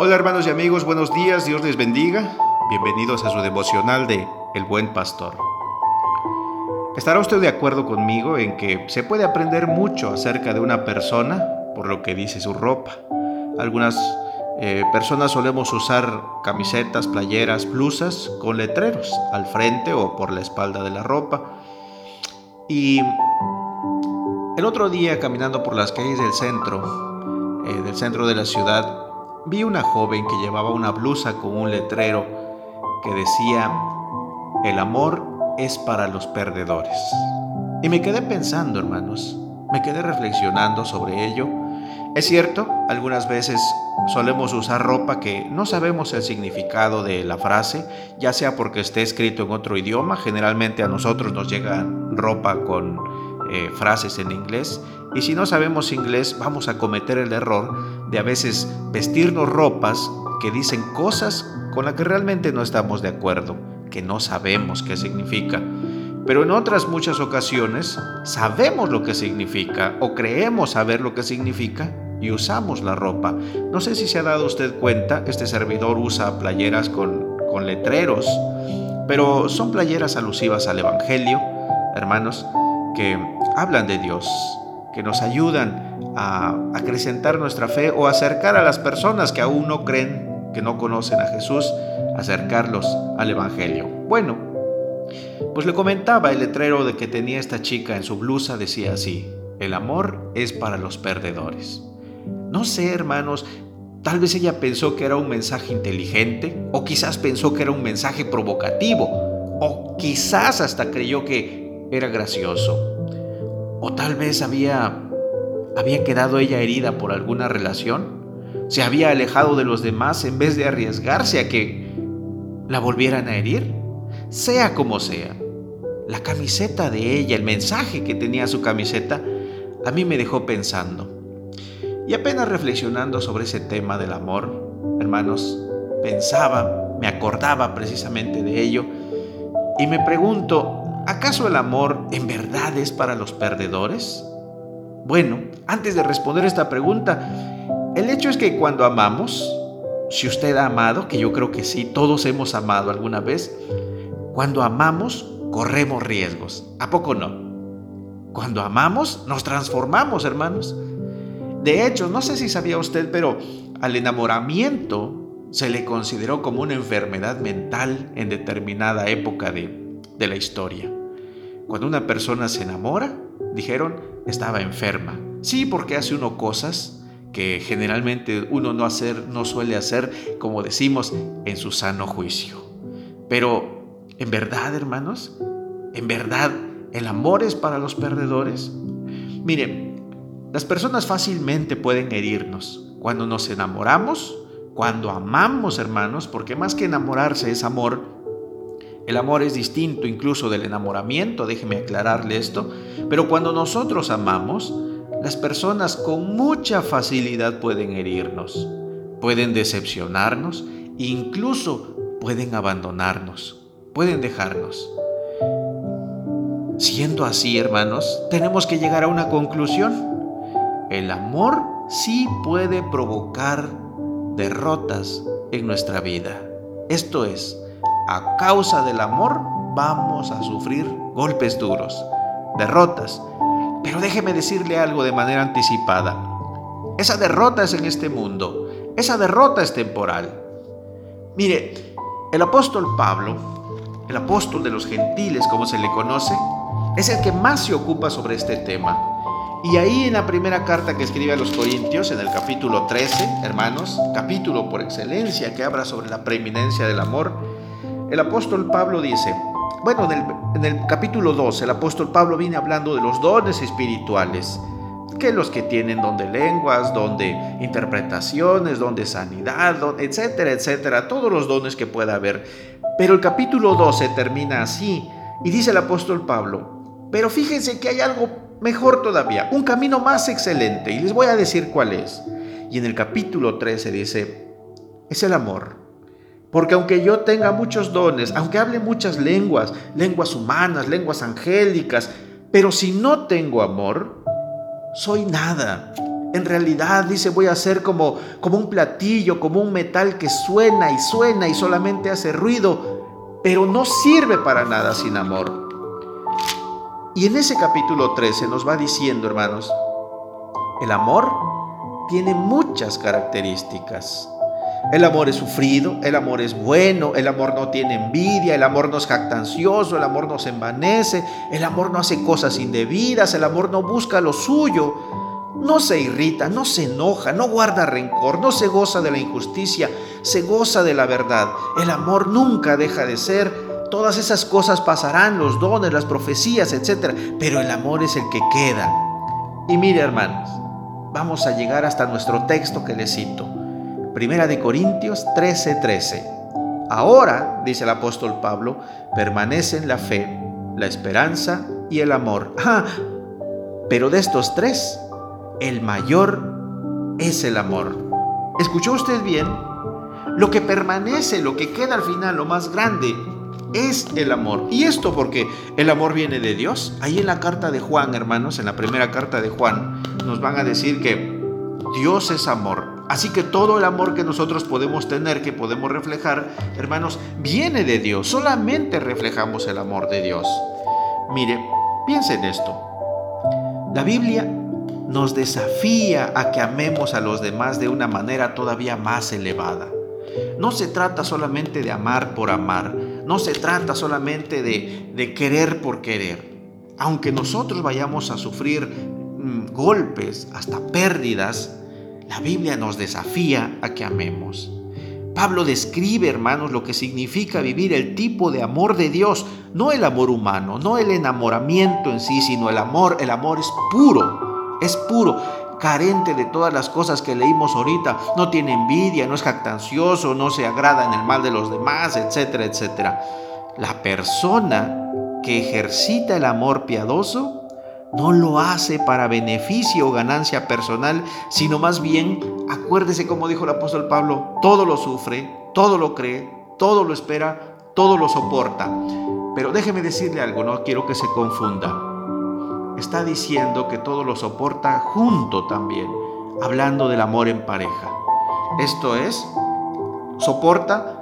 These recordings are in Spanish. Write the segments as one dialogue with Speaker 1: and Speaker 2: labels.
Speaker 1: Hola hermanos y amigos, buenos días, Dios les bendiga. Bienvenidos a su devocional de El Buen Pastor. ¿Estará usted de acuerdo conmigo en que se puede aprender mucho acerca de una persona por lo que dice su ropa? Algunas eh, personas solemos usar camisetas, playeras, blusas con letreros al frente o por la espalda de la ropa. Y el otro día caminando por las calles del centro, eh, del centro de la ciudad, vi una joven que llevaba una blusa con un letrero que decía, el amor es para los perdedores. Y me quedé pensando, hermanos, me quedé reflexionando sobre ello. Es cierto, algunas veces solemos usar ropa que no sabemos el significado de la frase, ya sea porque esté escrito en otro idioma, generalmente a nosotros nos llega ropa con eh, frases en inglés, y si no sabemos inglés vamos a cometer el error de a veces vestirnos ropas que dicen cosas con las que realmente no estamos de acuerdo, que no sabemos qué significa. Pero en otras muchas ocasiones sabemos lo que significa o creemos saber lo que significa y usamos la ropa. No sé si se ha dado usted cuenta, este servidor usa playeras con, con letreros, pero son playeras alusivas al Evangelio, hermanos, que hablan de Dios, que nos ayudan a acrecentar nuestra fe o acercar a las personas que aún no creen, que no conocen a Jesús, acercarlos al Evangelio. Bueno, pues le comentaba el letrero de que tenía esta chica en su blusa, decía así, el amor es para los perdedores. No sé, hermanos, tal vez ella pensó que era un mensaje inteligente, o quizás pensó que era un mensaje provocativo, o quizás hasta creyó que era gracioso. O tal vez había había quedado ella herida por alguna relación, se había alejado de los demás en vez de arriesgarse a que la volvieran a herir, sea como sea. La camiseta de ella, el mensaje que tenía su camiseta, a mí me dejó pensando. Y apenas reflexionando sobre ese tema del amor, hermanos, pensaba, me acordaba precisamente de ello y me pregunto, ¿acaso el amor en verdad es para los perdedores? Bueno, antes de responder esta pregunta, el hecho es que cuando amamos, si usted ha amado, que yo creo que sí, todos hemos amado alguna vez, cuando amamos corremos riesgos. ¿A poco no? Cuando amamos nos transformamos, hermanos. De hecho, no sé si sabía usted, pero al enamoramiento se le consideró como una enfermedad mental en determinada época de, de la historia. Cuando una persona se enamora, dijeron, estaba enferma. Sí, porque hace uno cosas que generalmente uno no, hacer, no suele hacer, como decimos, en su sano juicio. Pero, ¿en verdad, hermanos? ¿En verdad el amor es para los perdedores? Miren, las personas fácilmente pueden herirnos cuando nos enamoramos, cuando amamos, hermanos, porque más que enamorarse es amor, el amor es distinto incluso del enamoramiento, déjeme aclararle esto, pero cuando nosotros amamos, las personas con mucha facilidad pueden herirnos, pueden decepcionarnos, incluso pueden abandonarnos, pueden dejarnos. Siendo así, hermanos, tenemos que llegar a una conclusión. El amor sí puede provocar derrotas en nuestra vida. Esto es, a causa del amor vamos a sufrir golpes duros, derrotas. Pero déjeme decirle algo de manera anticipada. Esa derrota es en este mundo. Esa derrota es temporal. Mire, el apóstol Pablo, el apóstol de los gentiles como se le conoce, es el que más se ocupa sobre este tema. Y ahí en la primera carta que escribe a los Corintios, en el capítulo 13, hermanos, capítulo por excelencia que habla sobre la preeminencia del amor, el apóstol Pablo dice, bueno, en el, capítulo 2, el apóstol Pablo viene hablando de los dones espirituales, que los que tienen don de lenguas, don de interpretaciones, don de sanidad, etcétera, etcétera, todos los dones que pueda haber. Pero el capítulo 12 termina así y dice el apóstol Pablo, pero fíjense que hay algo mejor todavía, un camino más excelente y les voy a decir cuál es. Y en el capítulo 13 dice, es el amor. Porque aunque yo tenga muchos dones, aunque hable muchas lenguas, lenguas humanas, lenguas angélicas, pero si no tengo amor, soy nada. en realidad dice voy a ser como, como un platillo, como un metal que suena y suena y solamente hace ruido, pero no sirve para nada sin amor. Y en ese capítulo 13 nos va diciendo, hermanos, el amor tiene muchas características. El amor es sufrido, el amor es bueno, el amor no tiene envidia, el amor no es jactancioso, el amor no se envanece, el amor no hace cosas indebidas, el amor no busca lo suyo, no se irrita, no se enoja, no guarda rencor, no se goza de la injusticia, se goza de la verdad. El amor nunca deja de ser. Todas esas cosas pasarán, los dones, las profecías, etc. Pero el amor es el que queda. Y mire hermanos, vamos a llegar hasta nuestro texto que le cito. Primera de Corintios 13:13. 13. Ahora, dice el apóstol Pablo, permanecen la fe, la esperanza y el amor. Ah, pero de estos tres, el mayor es el amor. ¿Escuchó usted bien? Lo que permanece, lo que queda al final, lo más grande, es el amor. ¿Y esto porque el amor viene de Dios? Ahí en la carta de Juan, hermanos, en la primera carta de Juan, nos van a decir que Dios es amor. Así que todo el amor que nosotros podemos tener, que podemos reflejar, hermanos, viene de Dios. Solamente reflejamos el amor de Dios. Mire, piensen en esto. La Biblia nos desafía a que amemos a los demás de una manera todavía más elevada. No se trata solamente de amar por amar, no se trata solamente de, de querer por querer. Aunque nosotros vayamos a sufrir mm, golpes, hasta pérdidas, la Biblia nos desafía a que amemos. Pablo describe, hermanos, lo que significa vivir el tipo de amor de Dios, no el amor humano, no el enamoramiento en sí, sino el amor. El amor es puro, es puro, carente de todas las cosas que leímos ahorita. No tiene envidia, no es jactancioso, no se agrada en el mal de los demás, etcétera, etcétera. La persona que ejercita el amor piadoso no lo hace para beneficio o ganancia personal, sino más bien, acuérdese como dijo el apóstol Pablo, todo lo sufre, todo lo cree, todo lo espera, todo lo soporta. Pero déjeme decirle algo, no quiero que se confunda. Está diciendo que todo lo soporta junto también, hablando del amor en pareja. Esto es, soporta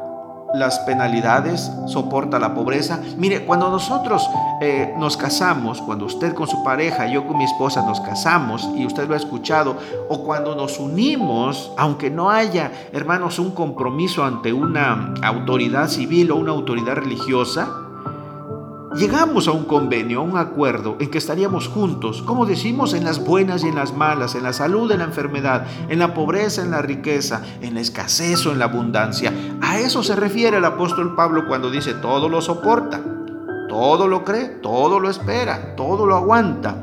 Speaker 1: las penalidades, soporta la pobreza. Mire, cuando nosotros eh, nos casamos, cuando usted con su pareja, yo con mi esposa nos casamos, y usted lo ha escuchado, o cuando nos unimos, aunque no haya, hermanos, un compromiso ante una autoridad civil o una autoridad religiosa, llegamos a un convenio, a un acuerdo en que estaríamos juntos, como decimos, en las buenas y en las malas, en la salud, en la enfermedad, en la pobreza, en la riqueza, en la escasez o en la abundancia. A eso se refiere el apóstol Pablo cuando dice todo lo soporta, todo lo cree, todo lo espera, todo lo aguanta.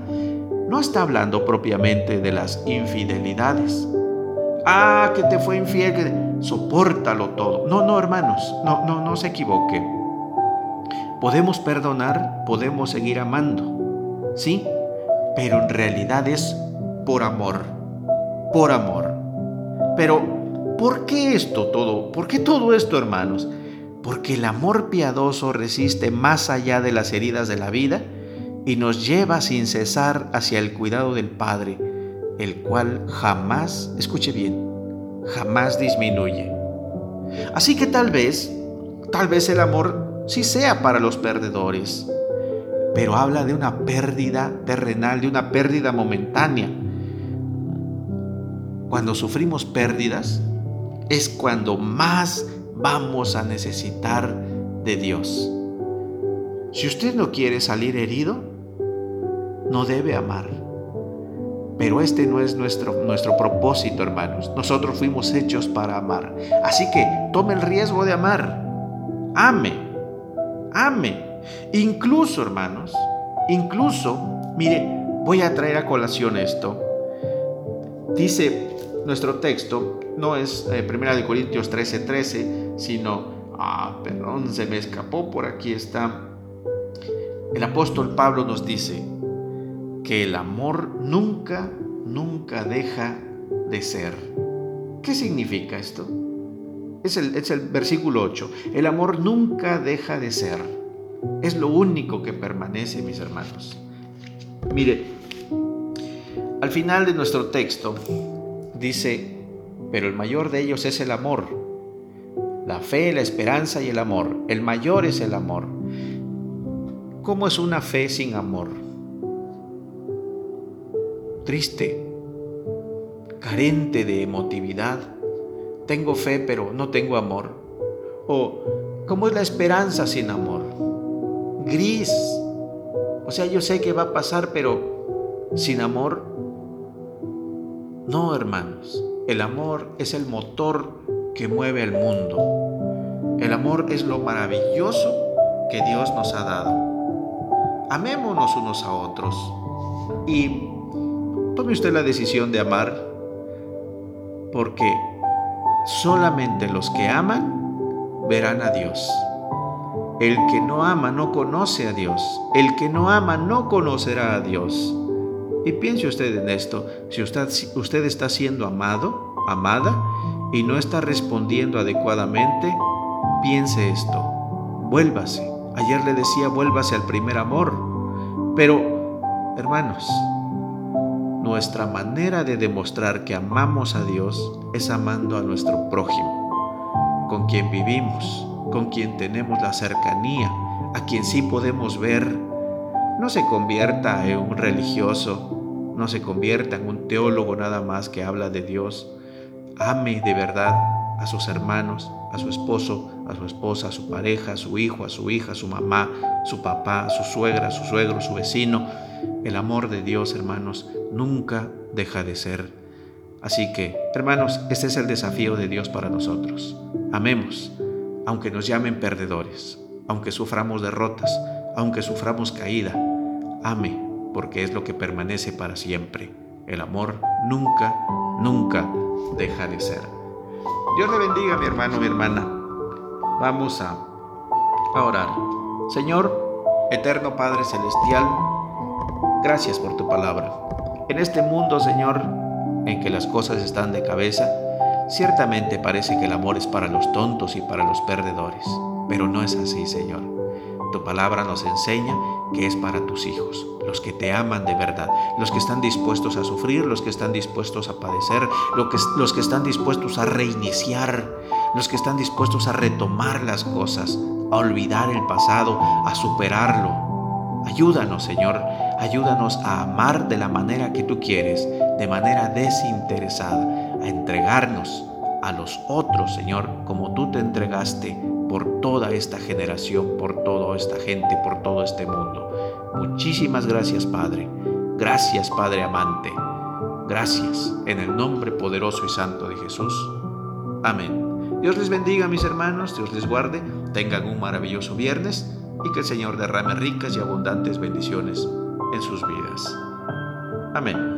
Speaker 1: No está hablando propiamente de las infidelidades. Ah, que te fue infiel, que sopórtalo todo. No, no, hermanos, no, no, no se equivoque. Podemos perdonar, podemos seguir amando, ¿sí? Pero en realidad es por amor, por amor. Pero, ¿por qué esto todo? ¿Por qué todo esto, hermanos? Porque el amor piadoso resiste más allá de las heridas de la vida y nos lleva sin cesar hacia el cuidado del Padre, el cual jamás, escuche bien, jamás disminuye. Así que tal vez, tal vez el amor si sea para los perdedores, pero habla de una pérdida terrenal, de una pérdida momentánea. Cuando sufrimos pérdidas es cuando más vamos a necesitar de Dios. Si usted no quiere salir herido, no debe amar. Pero este no es nuestro, nuestro propósito, hermanos. Nosotros fuimos hechos para amar. Así que tome el riesgo de amar. Ame ame. Incluso, hermanos, incluso, mire, voy a traer a colación esto. Dice nuestro texto, no es 1 eh, de Corintios 13, 13, sino, ah, perdón, se me escapó, por aquí está. El apóstol Pablo nos dice que el amor nunca, nunca deja de ser. ¿Qué significa esto? Es el, el versículo 8. El amor nunca deja de ser. Es lo único que permanece, mis hermanos. Mire, al final de nuestro texto, dice, pero el mayor de ellos es el amor. La fe, la esperanza y el amor. El mayor es el amor. ¿Cómo es una fe sin amor? Triste, carente de emotividad. Tengo fe pero no tengo amor. O ¿cómo es la esperanza sin amor? Gris. O sea, yo sé que va a pasar pero sin amor. No, hermanos. El amor es el motor que mueve el mundo. El amor es lo maravilloso que Dios nos ha dado. Amémonos unos a otros y tome usted la decisión de amar porque solamente los que aman verán a Dios. El que no ama no conoce a Dios. El que no ama no conocerá a Dios. Y piense usted en esto. Si usted, está siendo amado, amada, y no está respondiendo adecuadamente, piense esto. Vuélvase. Ayer le decía, vuélvase al primer amor. Pero, hermanos, nuestra manera de demostrar que amamos a Dios es amando a nuestro prójimo, con quien vivimos, con quien tenemos la cercanía, a quien sí podemos ver. No se convierta en un religioso, no se convierta en un teólogo nada más que habla de Dios. Ame de verdad a sus hermanos, a su esposo, a su esposa, a su pareja, a su hijo, a su hija, a su mamá, su papá, a su suegra, a su suegro, a su vecino. El amor de Dios, hermanos, nunca deja de ser. Así que, hermanos, este es el desafío de Dios para nosotros. Amemos, aunque nos llamen perdedores, aunque suframos derrotas, aunque suframos caída. Ame, porque es lo que permanece para siempre. El amor nunca, nunca deja de ser. Dios le bendiga, mi hermano, mi hermana. Vamos a, a orar. Señor, eterno Padre Celestial, gracias por tu palabra. En este mundo, Señor, en que las cosas están de cabeza, ciertamente parece que el amor es para los tontos y para los perdedores, pero no es así, Señor. Tu palabra nos enseña que es para tus hijos, los que te aman de verdad, los que están dispuestos a sufrir, los que están dispuestos a padecer, los que están dispuestos a reiniciar, los que están dispuestos a retomar las cosas, a olvidar el pasado, a superarlo, Ayúdanos, Señor, ayúdanos a amar de la manera que tú quieres, de manera desinteresada, a entregarnos a los otros, Señor, como tú te entregaste por toda esta generación, por toda esta gente, por todo este mundo. Muchísimas gracias, Padre. Gracias, Padre amante. Gracias en el nombre poderoso y santo de Jesús. Amén. Dios les bendiga, mis hermanos, Dios les guarde, tengan un maravilloso viernes y que el Señor derrame ricas y abundantes bendiciones en sus vidas. Amén.